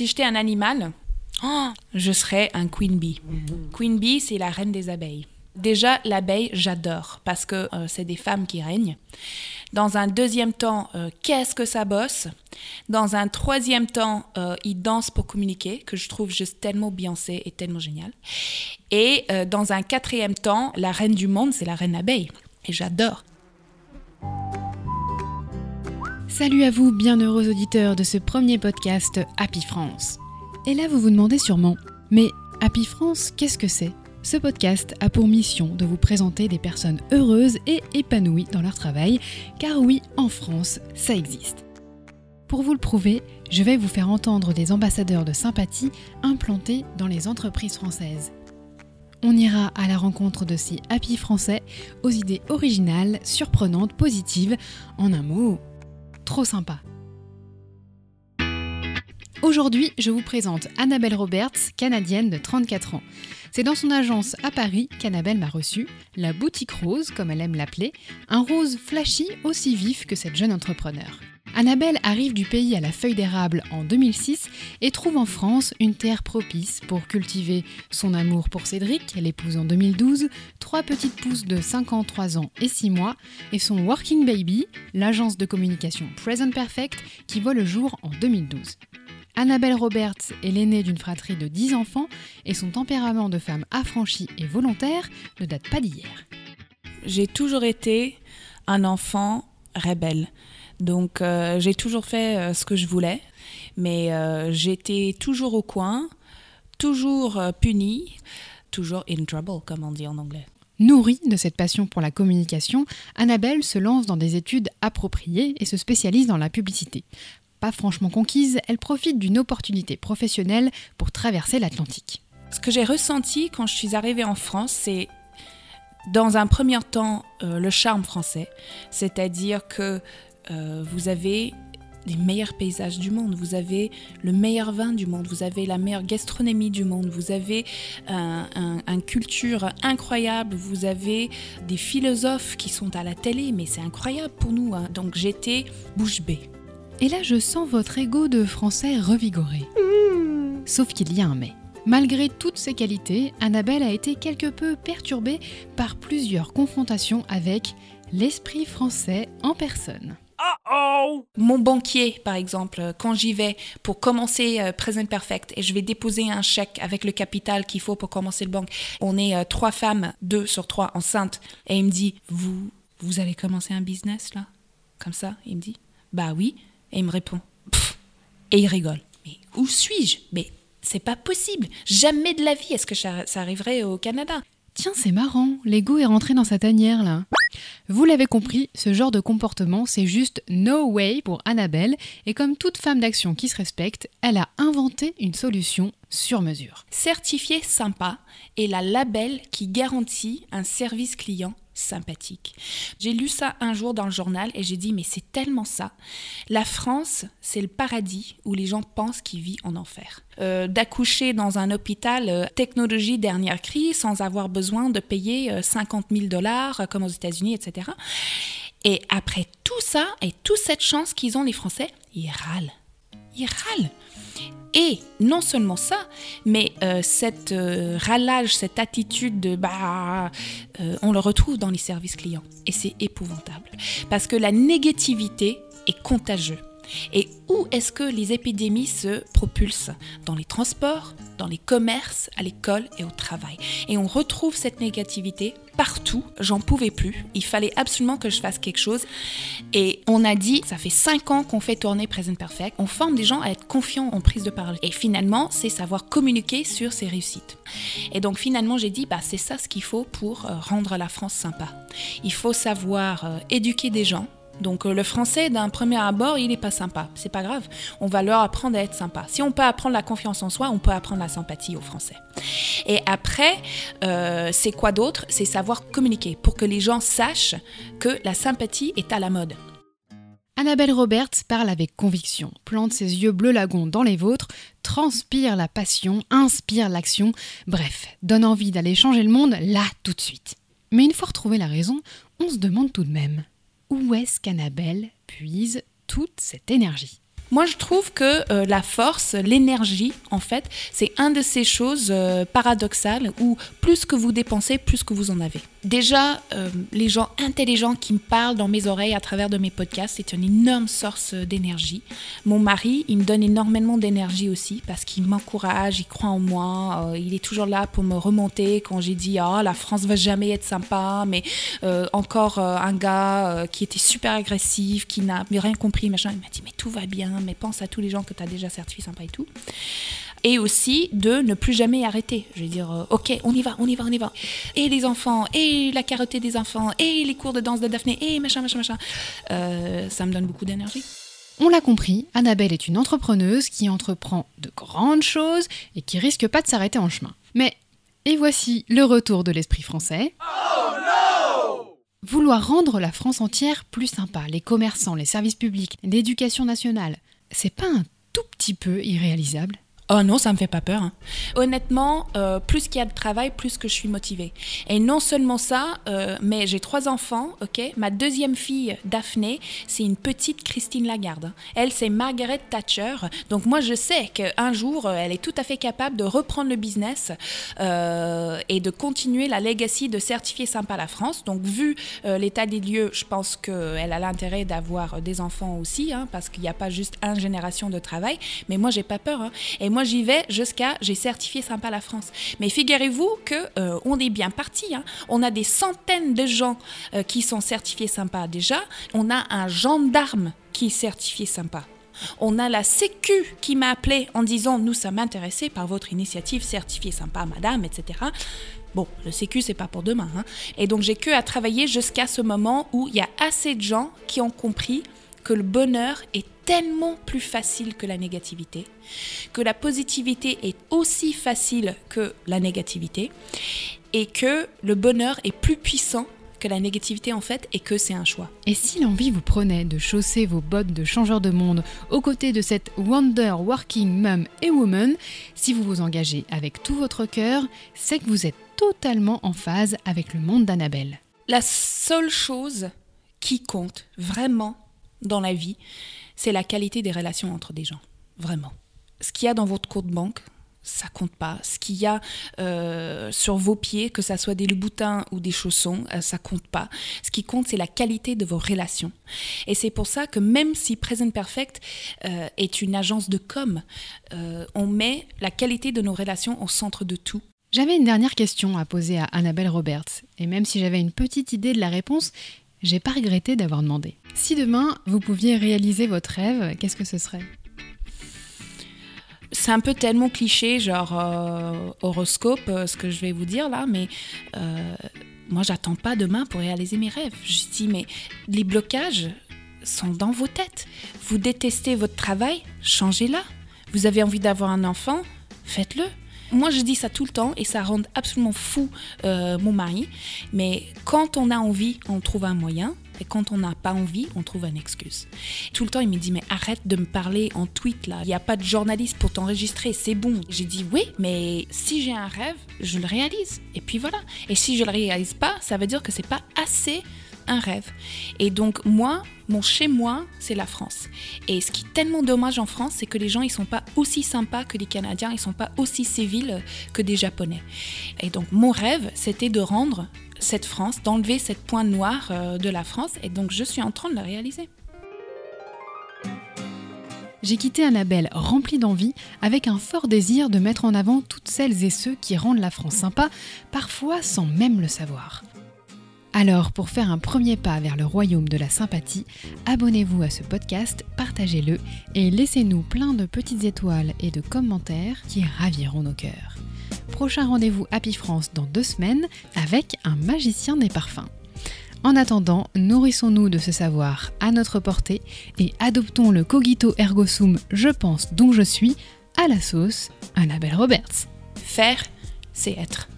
Si j'étais un animal, je serais un queen bee. Queen bee, c'est la reine des abeilles. Déjà, l'abeille, j'adore parce que euh, c'est des femmes qui règnent. Dans un deuxième temps, euh, qu'est-ce que ça bosse? Dans un troisième temps, euh, ils dansent pour communiquer, que je trouve juste tellement Beyoncé et tellement génial. Et euh, dans un quatrième temps, la reine du monde, c'est la reine abeille. Et j'adore. Salut à vous, bienheureux auditeurs de ce premier podcast Happy France. Et là, vous vous demandez sûrement, mais Happy France, qu'est-ce que c'est? Ce podcast a pour mission de vous présenter des personnes heureuses et épanouies dans leur travail, car oui, en France, ça existe. Pour vous le prouver, je vais vous faire entendre des ambassadeurs de sympathie implantés dans les entreprises françaises. On ira à la rencontre de ces happy français aux idées originales, surprenantes, positives, en un mot, trop sympa. Aujourd'hui, je vous présente Annabelle Roberts, canadienne de 34 ans. C'est dans son agence à Paris qu'Annabelle m'a reçue, la boutique rose, comme elle aime l'appeler, un rose flashy aussi vif que cette jeune entrepreneur. Annabelle arrive du pays à la feuille d'érable en 2006 et trouve en France une terre propice pour cultiver son amour pour Cédric, qu'elle épouse en 2012, trois petites pousses de 53 ans et 6 mois, et son Working Baby, l'agence de communication Present Perfect, qui voit le jour en 2012. Annabelle Roberts est l'aînée d'une fratrie de 10 enfants et son tempérament de femme affranchie et volontaire ne date pas d'hier. J'ai toujours été un enfant rebelle. Donc euh, j'ai toujours fait euh, ce que je voulais, mais euh, j'étais toujours au coin, toujours punie, toujours in trouble, comme on dit en anglais. Nourrie de cette passion pour la communication, Annabelle se lance dans des études appropriées et se spécialise dans la publicité. Pas franchement conquise, elle profite d'une opportunité professionnelle pour traverser l'Atlantique. Ce que j'ai ressenti quand je suis arrivée en France, c'est dans un premier temps euh, le charme français, c'est-à-dire que euh, vous avez les meilleurs paysages du monde, vous avez le meilleur vin du monde, vous avez la meilleure gastronomie du monde, vous avez un, un- un culture incroyable, vous avez des philosophes qui sont à la télé, mais c'est incroyable pour nous. hein. Donc j'étais bouche bée. Et là, je sens votre ego de français revigoré. Sauf qu'il y a un mais. Malgré toutes ses qualités, Annabelle a été quelque peu perturbée par plusieurs confrontations avec l'esprit français en personne. Mon banquier, par exemple, quand j'y vais pour commencer euh, Present Perfect et je vais déposer un chèque avec le capital qu'il faut pour commencer le banque, on est euh, trois femmes, deux sur trois enceintes, et il me dit Vous, vous allez commencer un business là? Comme ça? Il me dit Bah oui. Et il me répond Pff Et il rigole. Mais où suis-je? Mais c'est pas possible. Jamais de la vie est-ce que ça arriverait au Canada. Tiens, c'est marrant, l'ego est rentré dans sa tanière là. Vous l'avez compris, ce genre de comportement, c'est juste no way pour Annabelle, et comme toute femme d'action qui se respecte, elle a inventé une solution sur mesure. certifié sympa et la label qui garantit un service client sympathique. J'ai lu ça un jour dans le journal et j'ai dit mais c'est tellement ça. La France, c'est le paradis où les gens pensent qu'ils vivent en enfer. Euh, D'accoucher dans un hôpital euh, technologie dernière cri sans avoir besoin de payer euh, 50 000 dollars euh, comme aux États-Unis, etc. Et après tout ça et toute cette chance qu'ils ont les Français, ils râlent. Ils râlent. Et non seulement ça, mais euh, cette euh, râlage, cette attitude de bah, euh, on le retrouve dans les services clients. Et c'est épouvantable. Parce que la négativité est contagieuse. Et où est-ce que les épidémies se propulsent? Dans les transports, dans les commerces, à l'école et au travail. Et on retrouve cette négativité partout. J'en pouvais plus. Il fallait absolument que je fasse quelque chose. Et on a dit, ça fait 5 ans qu'on fait tourner Present Perfect. On forme des gens à être confiants en prise de parole. Et finalement, c'est savoir communiquer sur ses réussites. Et donc finalement, j'ai dit, bah, c'est ça ce qu'il faut pour euh, rendre la France sympa. Il faut savoir euh, éduquer des gens. Donc euh, le français, d'un premier abord, il n'est pas sympa. C'est pas grave. On va leur apprendre à être sympa. Si on peut apprendre la confiance en soi, on peut apprendre la sympathie aux Français. Et après, euh, c'est quoi d'autre? C'est savoir communiquer pour que les gens sachent que la sympathie est à la mode. Annabelle Roberts parle avec conviction, plante ses yeux bleu lagon dans les vôtres, transpire la passion, inspire l'action, bref, donne envie d'aller changer le monde là tout de suite. Mais une fois retrouvé la raison, on se demande tout de même où est-ce qu'Annabelle puise toute cette énergie Moi, je trouve que euh, la force, l'énergie, en fait, c'est un de ces choses euh, paradoxales où plus que vous dépensez, plus que vous en avez. Déjà, euh, les gens intelligents qui me parlent dans mes oreilles à travers de mes podcasts, c'est une énorme source d'énergie. Mon mari, il me donne énormément d'énergie aussi parce qu'il m'encourage, il croit en moi, il est toujours là pour me remonter quand j'ai dit ah la France va jamais être sympa, mais encore un gars qui était super agressif, qui n'a rien compris, machin, il m'a dit mais tout va bien mais pense à tous les gens que tu as déjà certifiés sympa et tout. Et aussi de ne plus jamais arrêter. Je veux dire, euh, ok, on y va, on y va, on y va. Et les enfants, et la carottée des enfants, et les cours de danse de Daphné, et machin, machin, machin. Euh, ça me donne beaucoup d'énergie. On l'a compris, Annabelle est une entrepreneuse qui entreprend de grandes choses et qui risque pas de s'arrêter en chemin. Mais, et voici le retour de l'esprit français. Oh non Vouloir rendre la France entière plus sympa, les commerçants, les services publics, l'éducation nationale, c'est pas un tout petit peu irréalisable? Oh non, ça me fait pas peur. Hein. Honnêtement, euh, plus qu'il y a de travail, plus que je suis motivée. Et non seulement ça, euh, mais j'ai trois enfants, ok? Ma deuxième fille, Daphné, c'est une petite Christine Lagarde. Elle, c'est Margaret Thatcher. Donc moi, je sais qu'un jour, euh, elle est tout à fait capable de reprendre le business et de continuer la legacy de certifier sympa la France. Donc vu l'état des lieux, je pense qu'elle a l'intérêt d'avoir des enfants aussi, hein, parce qu'il n'y a pas juste une génération de travail. Mais moi, j'ai pas peur. Hein. Et moi, j'y vais jusqu'à j'ai certifié sympa la France. Mais figurez-vous que euh, on est bien parti. Hein. On a des centaines de gens euh, qui sont certifiés sympa déjà. On a un gendarme qui est certifié sympa. On a la Sécu qui m'a appelé en disant nous sommes intéressés par votre initiative certifiée sympa, madame, etc. Bon, le Sécu, c'est pas pour demain. Hein. Et donc, j'ai que à travailler jusqu'à ce moment où il y a assez de gens qui ont compris que le bonheur est tellement plus facile que la négativité, que la positivité est aussi facile que la négativité, et que le bonheur est plus puissant que la négativité en fait et que c'est un choix. Et si l'envie vous prenait de chausser vos bottes de changeur de monde aux côtés de cette Wonder Working Mum et Woman, si vous vous engagez avec tout votre cœur, c'est que vous êtes totalement en phase avec le monde d'Annabelle. La seule chose qui compte vraiment dans la vie, c'est la qualité des relations entre des gens. Vraiment. Ce qu'il y a dans votre compte banque, ça compte pas. Ce qu'il y a euh, sur vos pieds, que ça soit des loups-boutins ou des chaussons, euh, ça compte pas. Ce qui compte, c'est la qualité de vos relations. Et c'est pour ça que même si Present Perfect euh, est une agence de com, on met la qualité de nos relations au centre de tout. J'avais une dernière question à poser à Annabelle Roberts, et même si j'avais une petite idée de la réponse, j'ai pas regretté d'avoir demandé. Si demain vous pouviez réaliser votre rêve, qu'est-ce que ce serait? C'est un peu tellement cliché, genre euh, horoscope, euh, ce que je vais vous dire là, mais euh, moi j'attends pas demain pour réaliser mes rêves. Je dis, mais les blocages sont dans vos têtes. Vous détestez votre travail, changez-la. Vous avez envie d'avoir un enfant, faites-le. Moi, je dis ça tout le temps et ça rend absolument fou euh, mon mari. Mais quand on a envie, on trouve un moyen. Et quand on n'a pas envie, on trouve une excuse. Tout le temps, il me dit, mais arrête de me parler en tweet là. Il n'y a pas de journaliste pour t'enregistrer, c'est bon. J'ai dit, oui, mais si j'ai un rêve, je le réalise. Et puis voilà. Et si je le réalise pas, ça veut dire que c'est pas assez un rêve. Et donc moi, mon chez moi, c'est la France. Et ce qui est tellement dommage en France, c'est que les gens ils sont pas aussi sympas que les Canadiens, ils sont pas aussi civils que des Japonais. Et donc mon rêve, c'était de rendre cette France, d'enlever cette pointe noire euh, de la France. Et donc je suis en train de le réaliser. J'ai quitté Annabelle remplie d'envie, avec un fort désir de mettre en avant toutes celles et ceux qui rendent la France sympa, parfois sans même le savoir. Alors, pour faire un premier pas vers le royaume de la sympathie, abonnez-vous à ce podcast, partagez-le et laissez-nous plein de petites étoiles et de commentaires qui raviront nos cœurs. Prochain rendez-vous Happy France dans deux semaines avec un magicien des parfums. En attendant, nourrissons-nous de ce savoir à notre portée et adoptons le cogito ergo sum je pense dont je suis à la sauce Annabelle Roberts. Faire, c'est être.